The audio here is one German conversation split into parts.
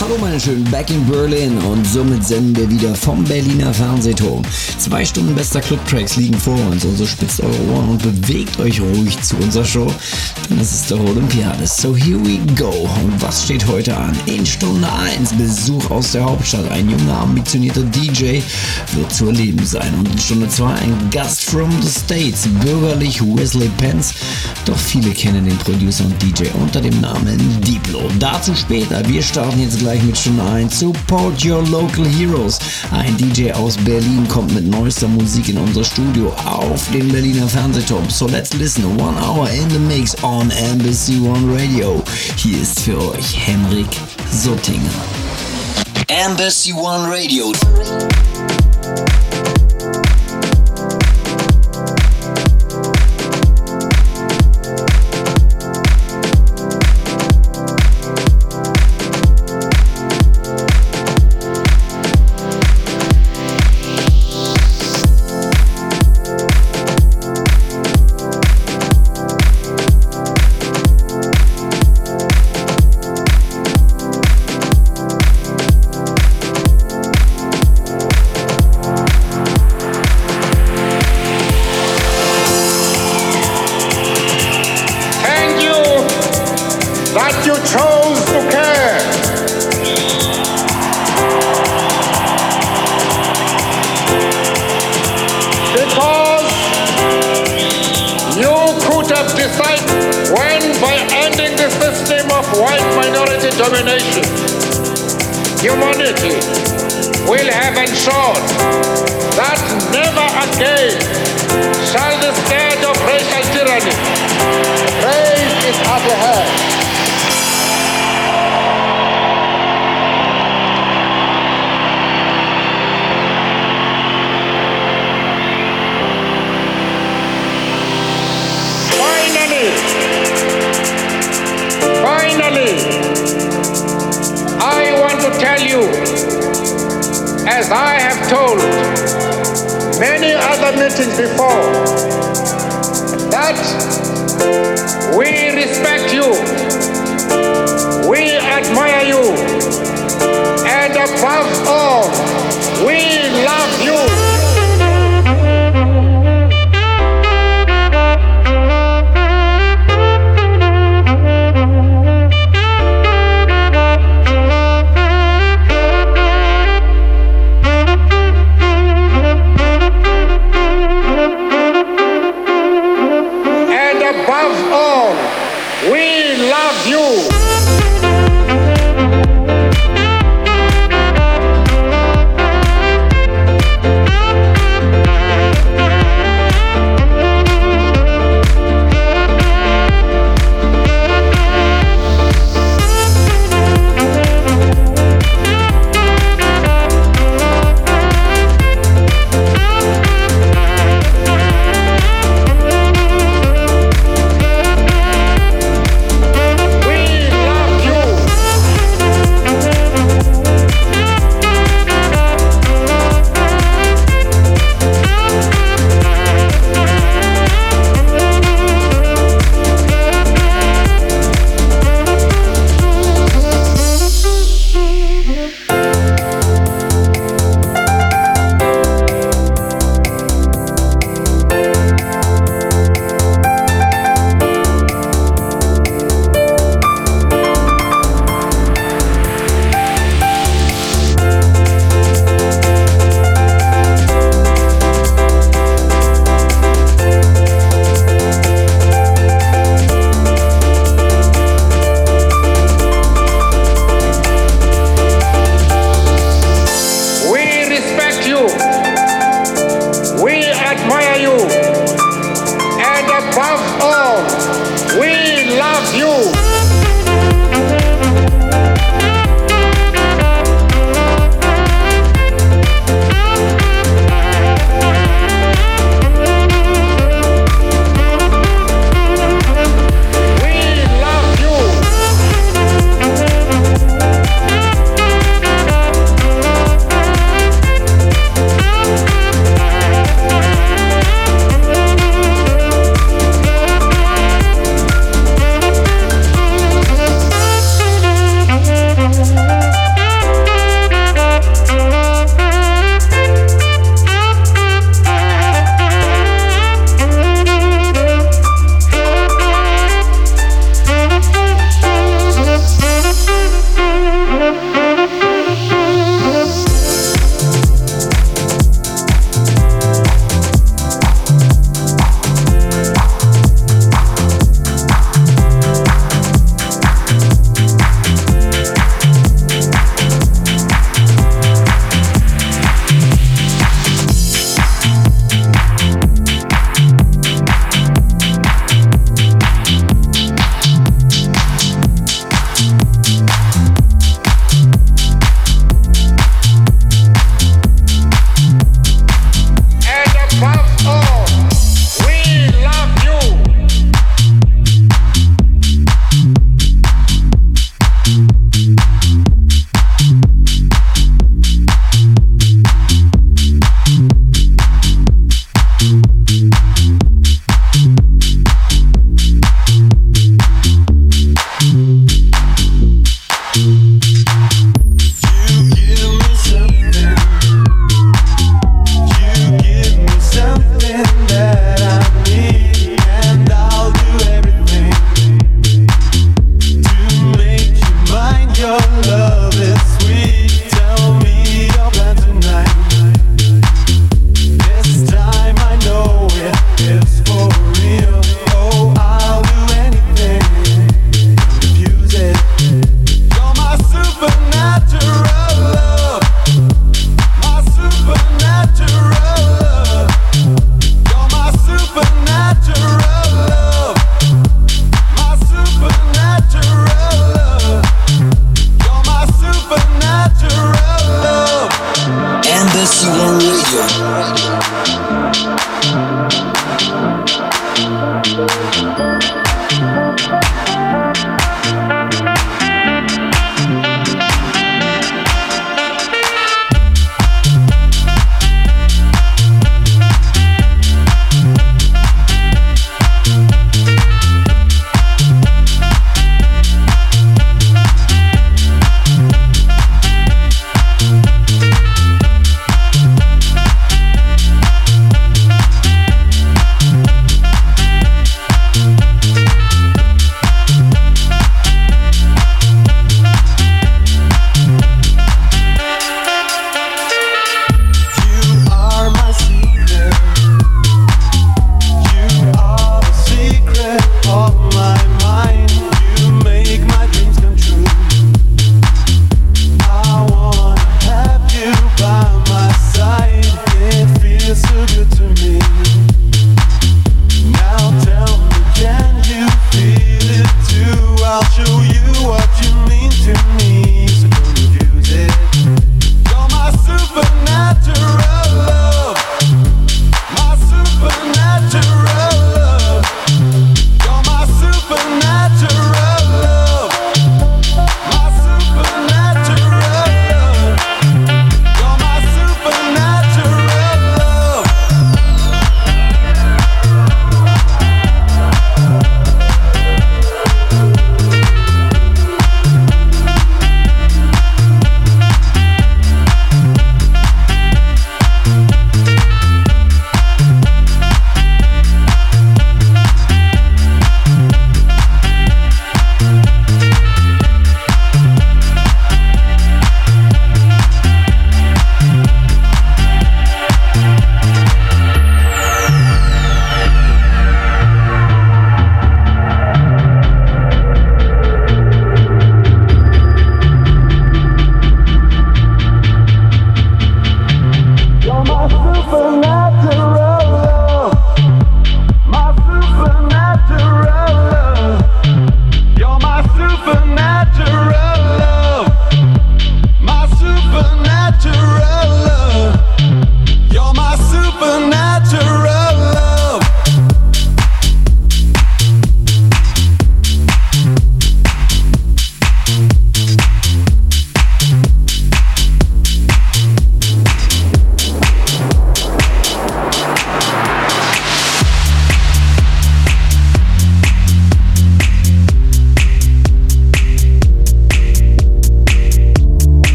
Hallo meine Schönen, back in Berlin und somit senden wir wieder vom Berliner Fernsehturm. Zwei Stunden bester Club-Tracks liegen vor uns, also spitzt eure Ohren und bewegt euch ruhig zu unserer Show, denn es ist der Olympiades. So here we go. Und was steht heute an? In Stunde 1 Besuch aus der Hauptstadt. Ein junger, ambitionierter DJ wird zu erleben sein. Und in Stunde 2 ein Gast from the States, bürgerlich Wesley Pence. Doch viele kennen den Producer und DJ unter dem Namen Diplo. Dazu später. Wir starten jetzt gleich gleich mit Stunde 1. Support your local heroes. Ein DJ aus Berlin kommt mit neuester Musik in unser Studio auf den Berliner Fernsehturm. So let's listen. One hour in the mix on Embassy One Radio. Hier ist für euch Henrik Sottinger. Embassy One Radio. humanity will have ensured that never again shall the scourge of racial tyranny raise its upper head. tell you, as I have told many other meetings before, that we respect you, we admire you, and above all, we love you.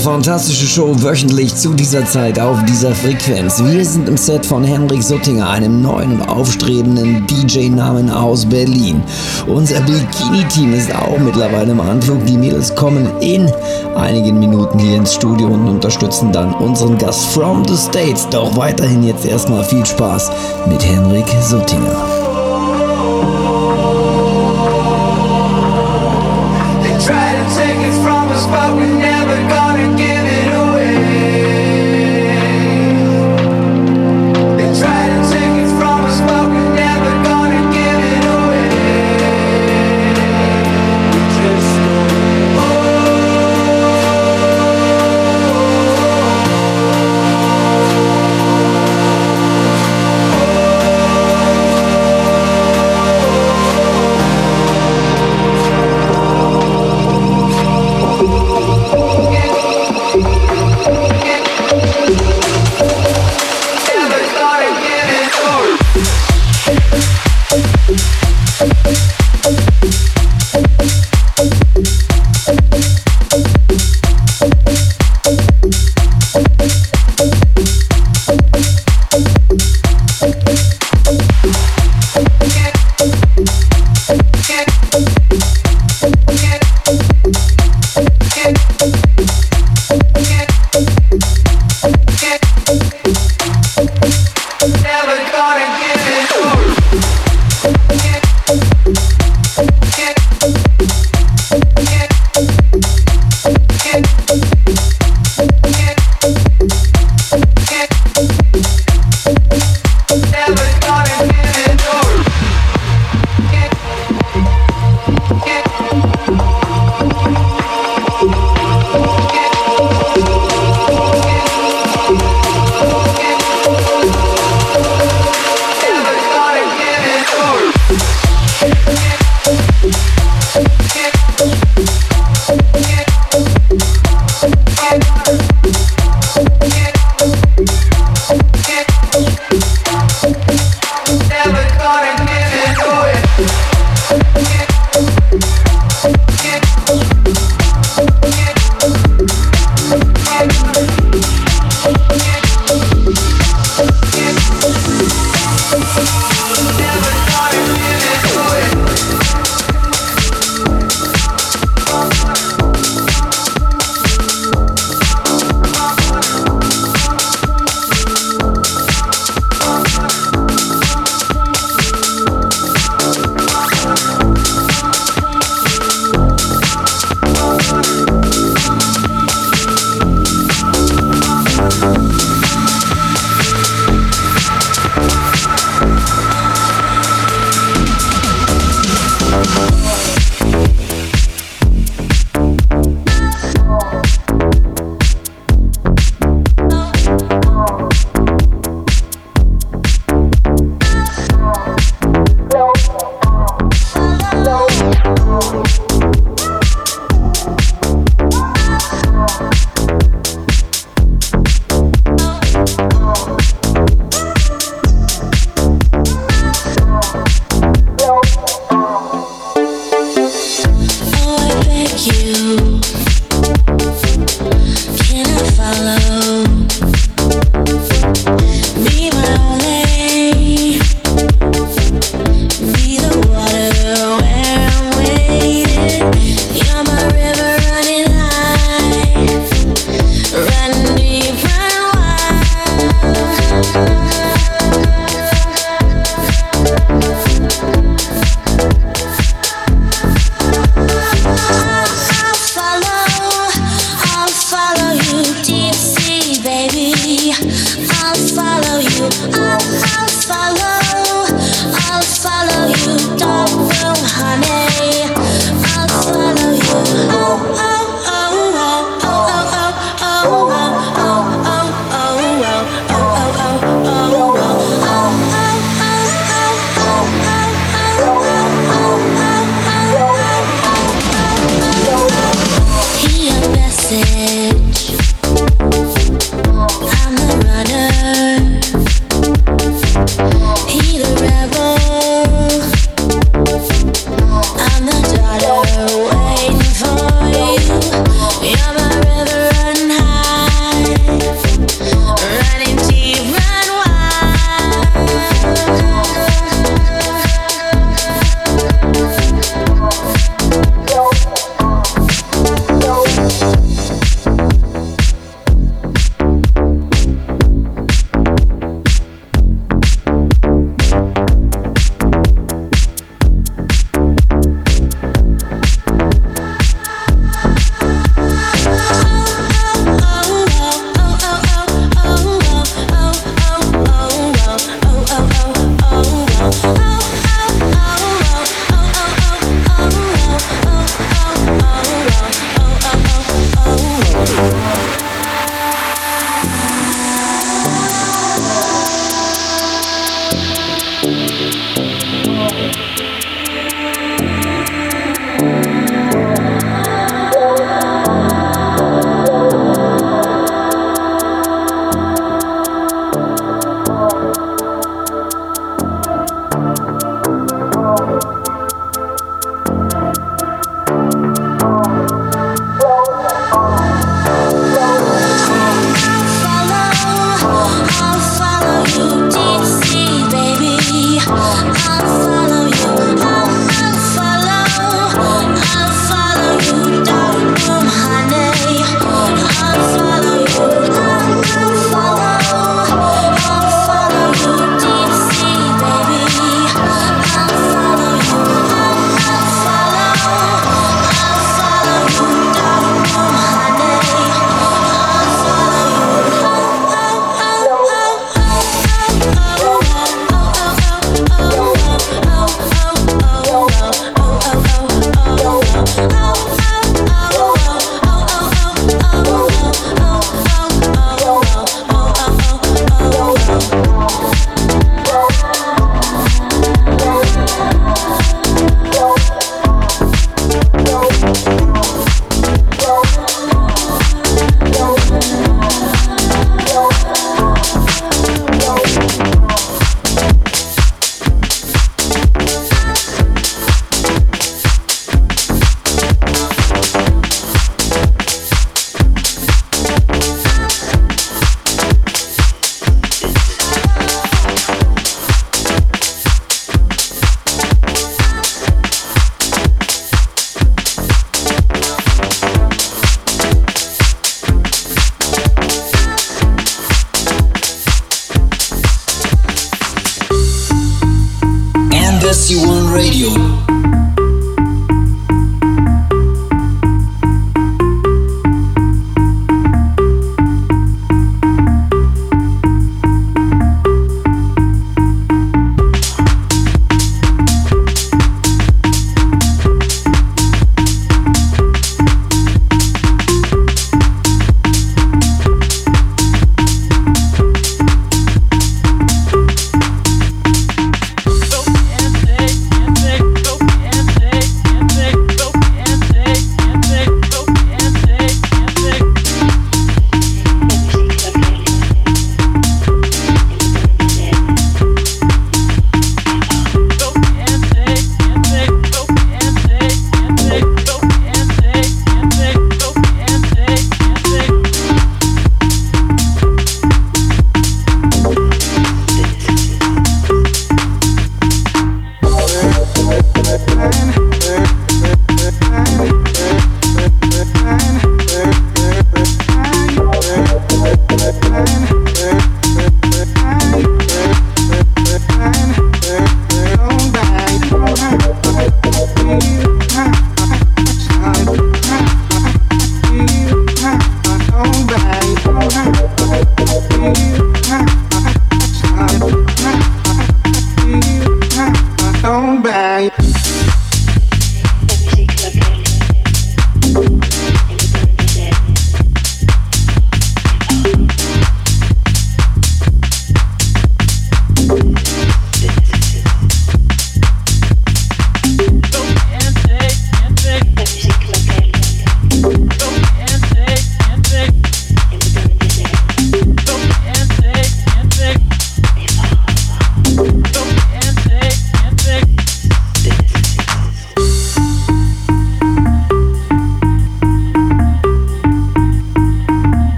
Fantastische Show wöchentlich zu dieser Zeit auf dieser Frequenz. Wir sind im Set von Henrik Suttinger, einem neuen und aufstrebenden DJ-Namen aus Berlin. Unser Bikini-Team ist auch mittlerweile im Anflug. Die Mädels kommen in einigen Minuten hier ins Studio und unterstützen dann unseren Gast from the States. Doch weiterhin jetzt erstmal viel Spaß mit Henrik Suttinger.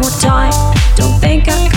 more time. Don't think I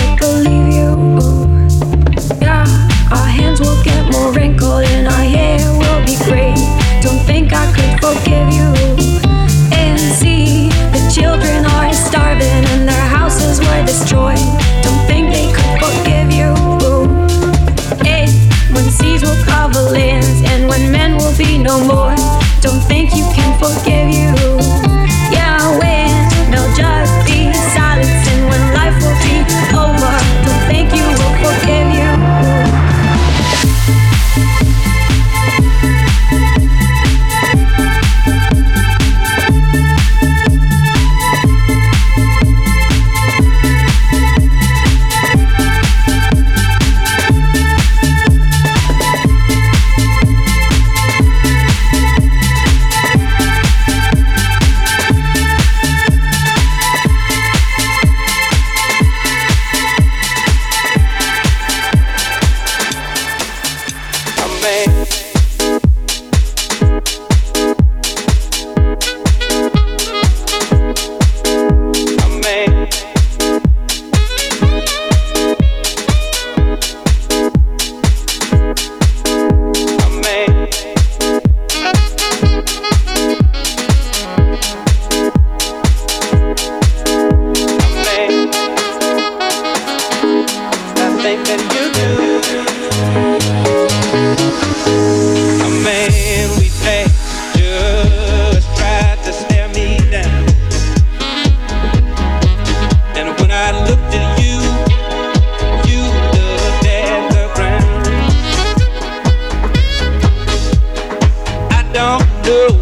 don't know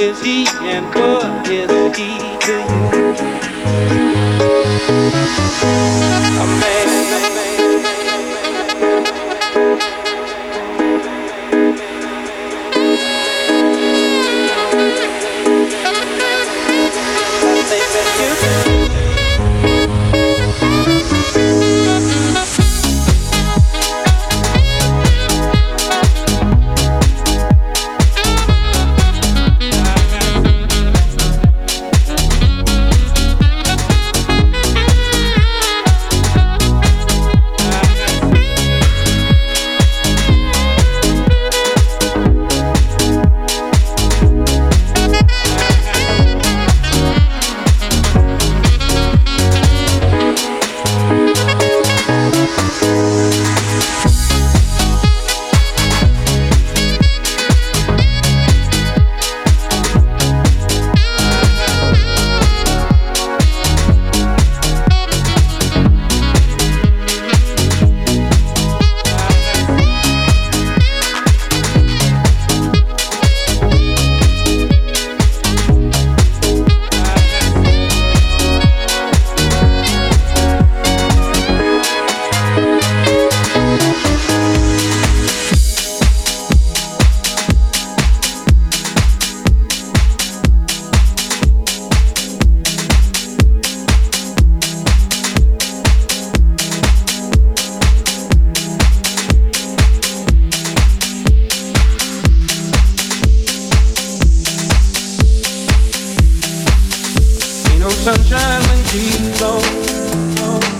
is he and what is he to you? A man. sunshine when she.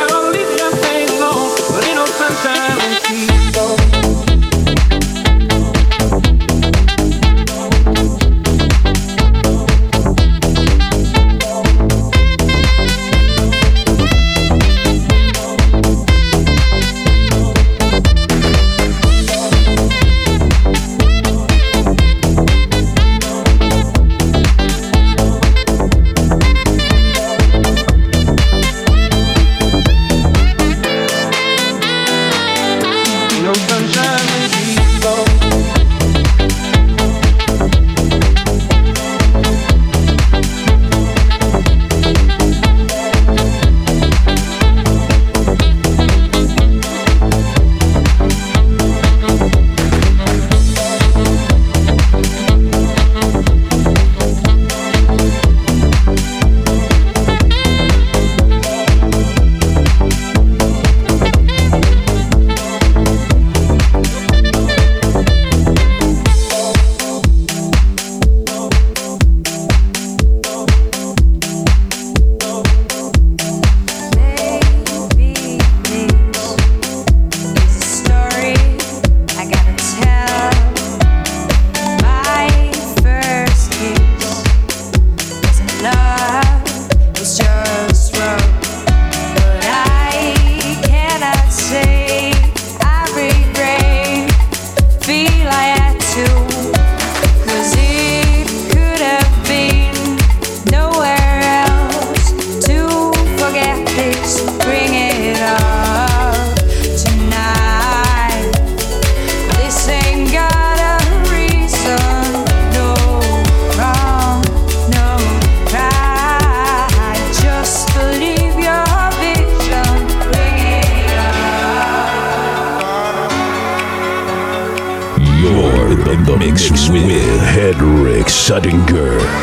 remember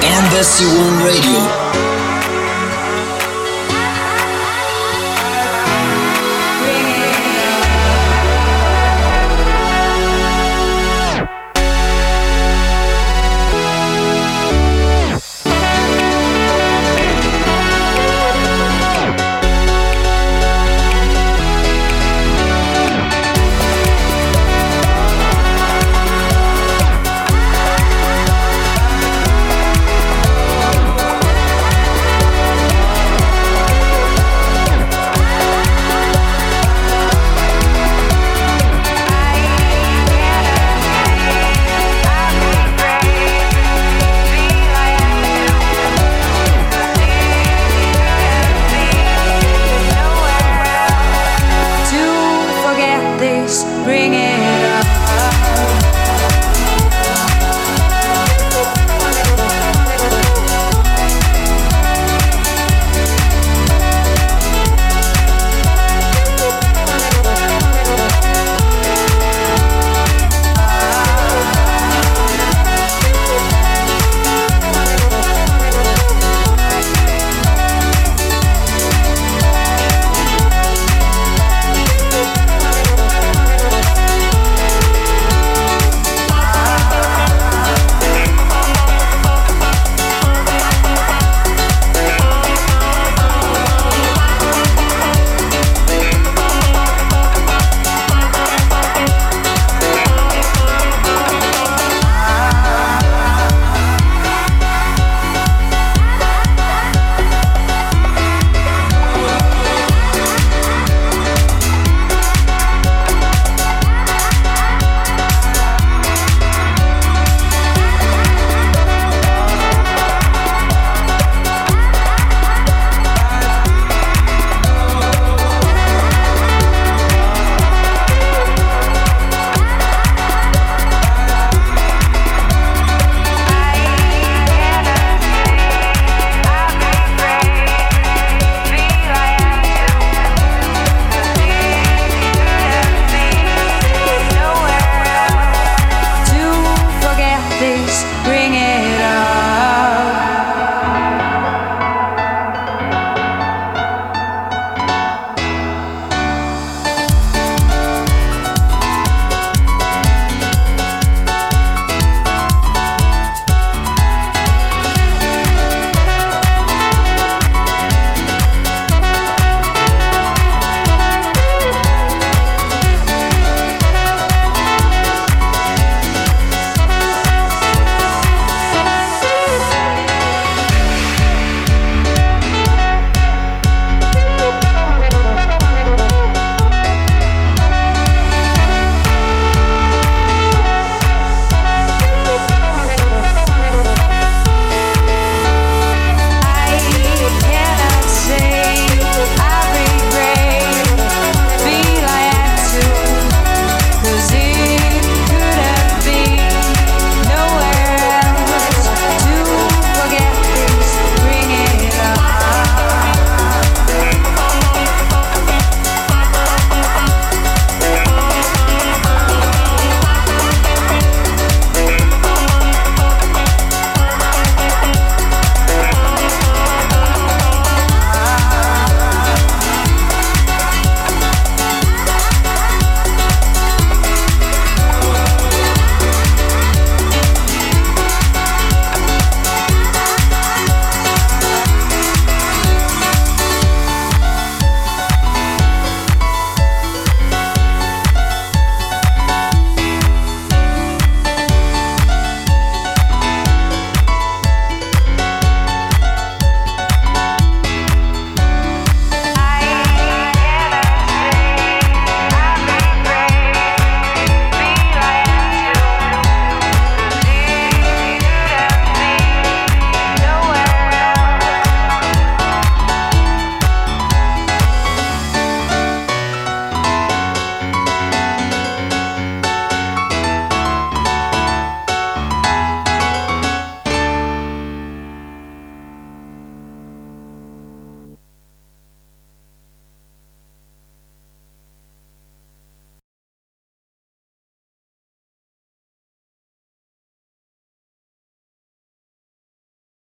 And the C1 Radio.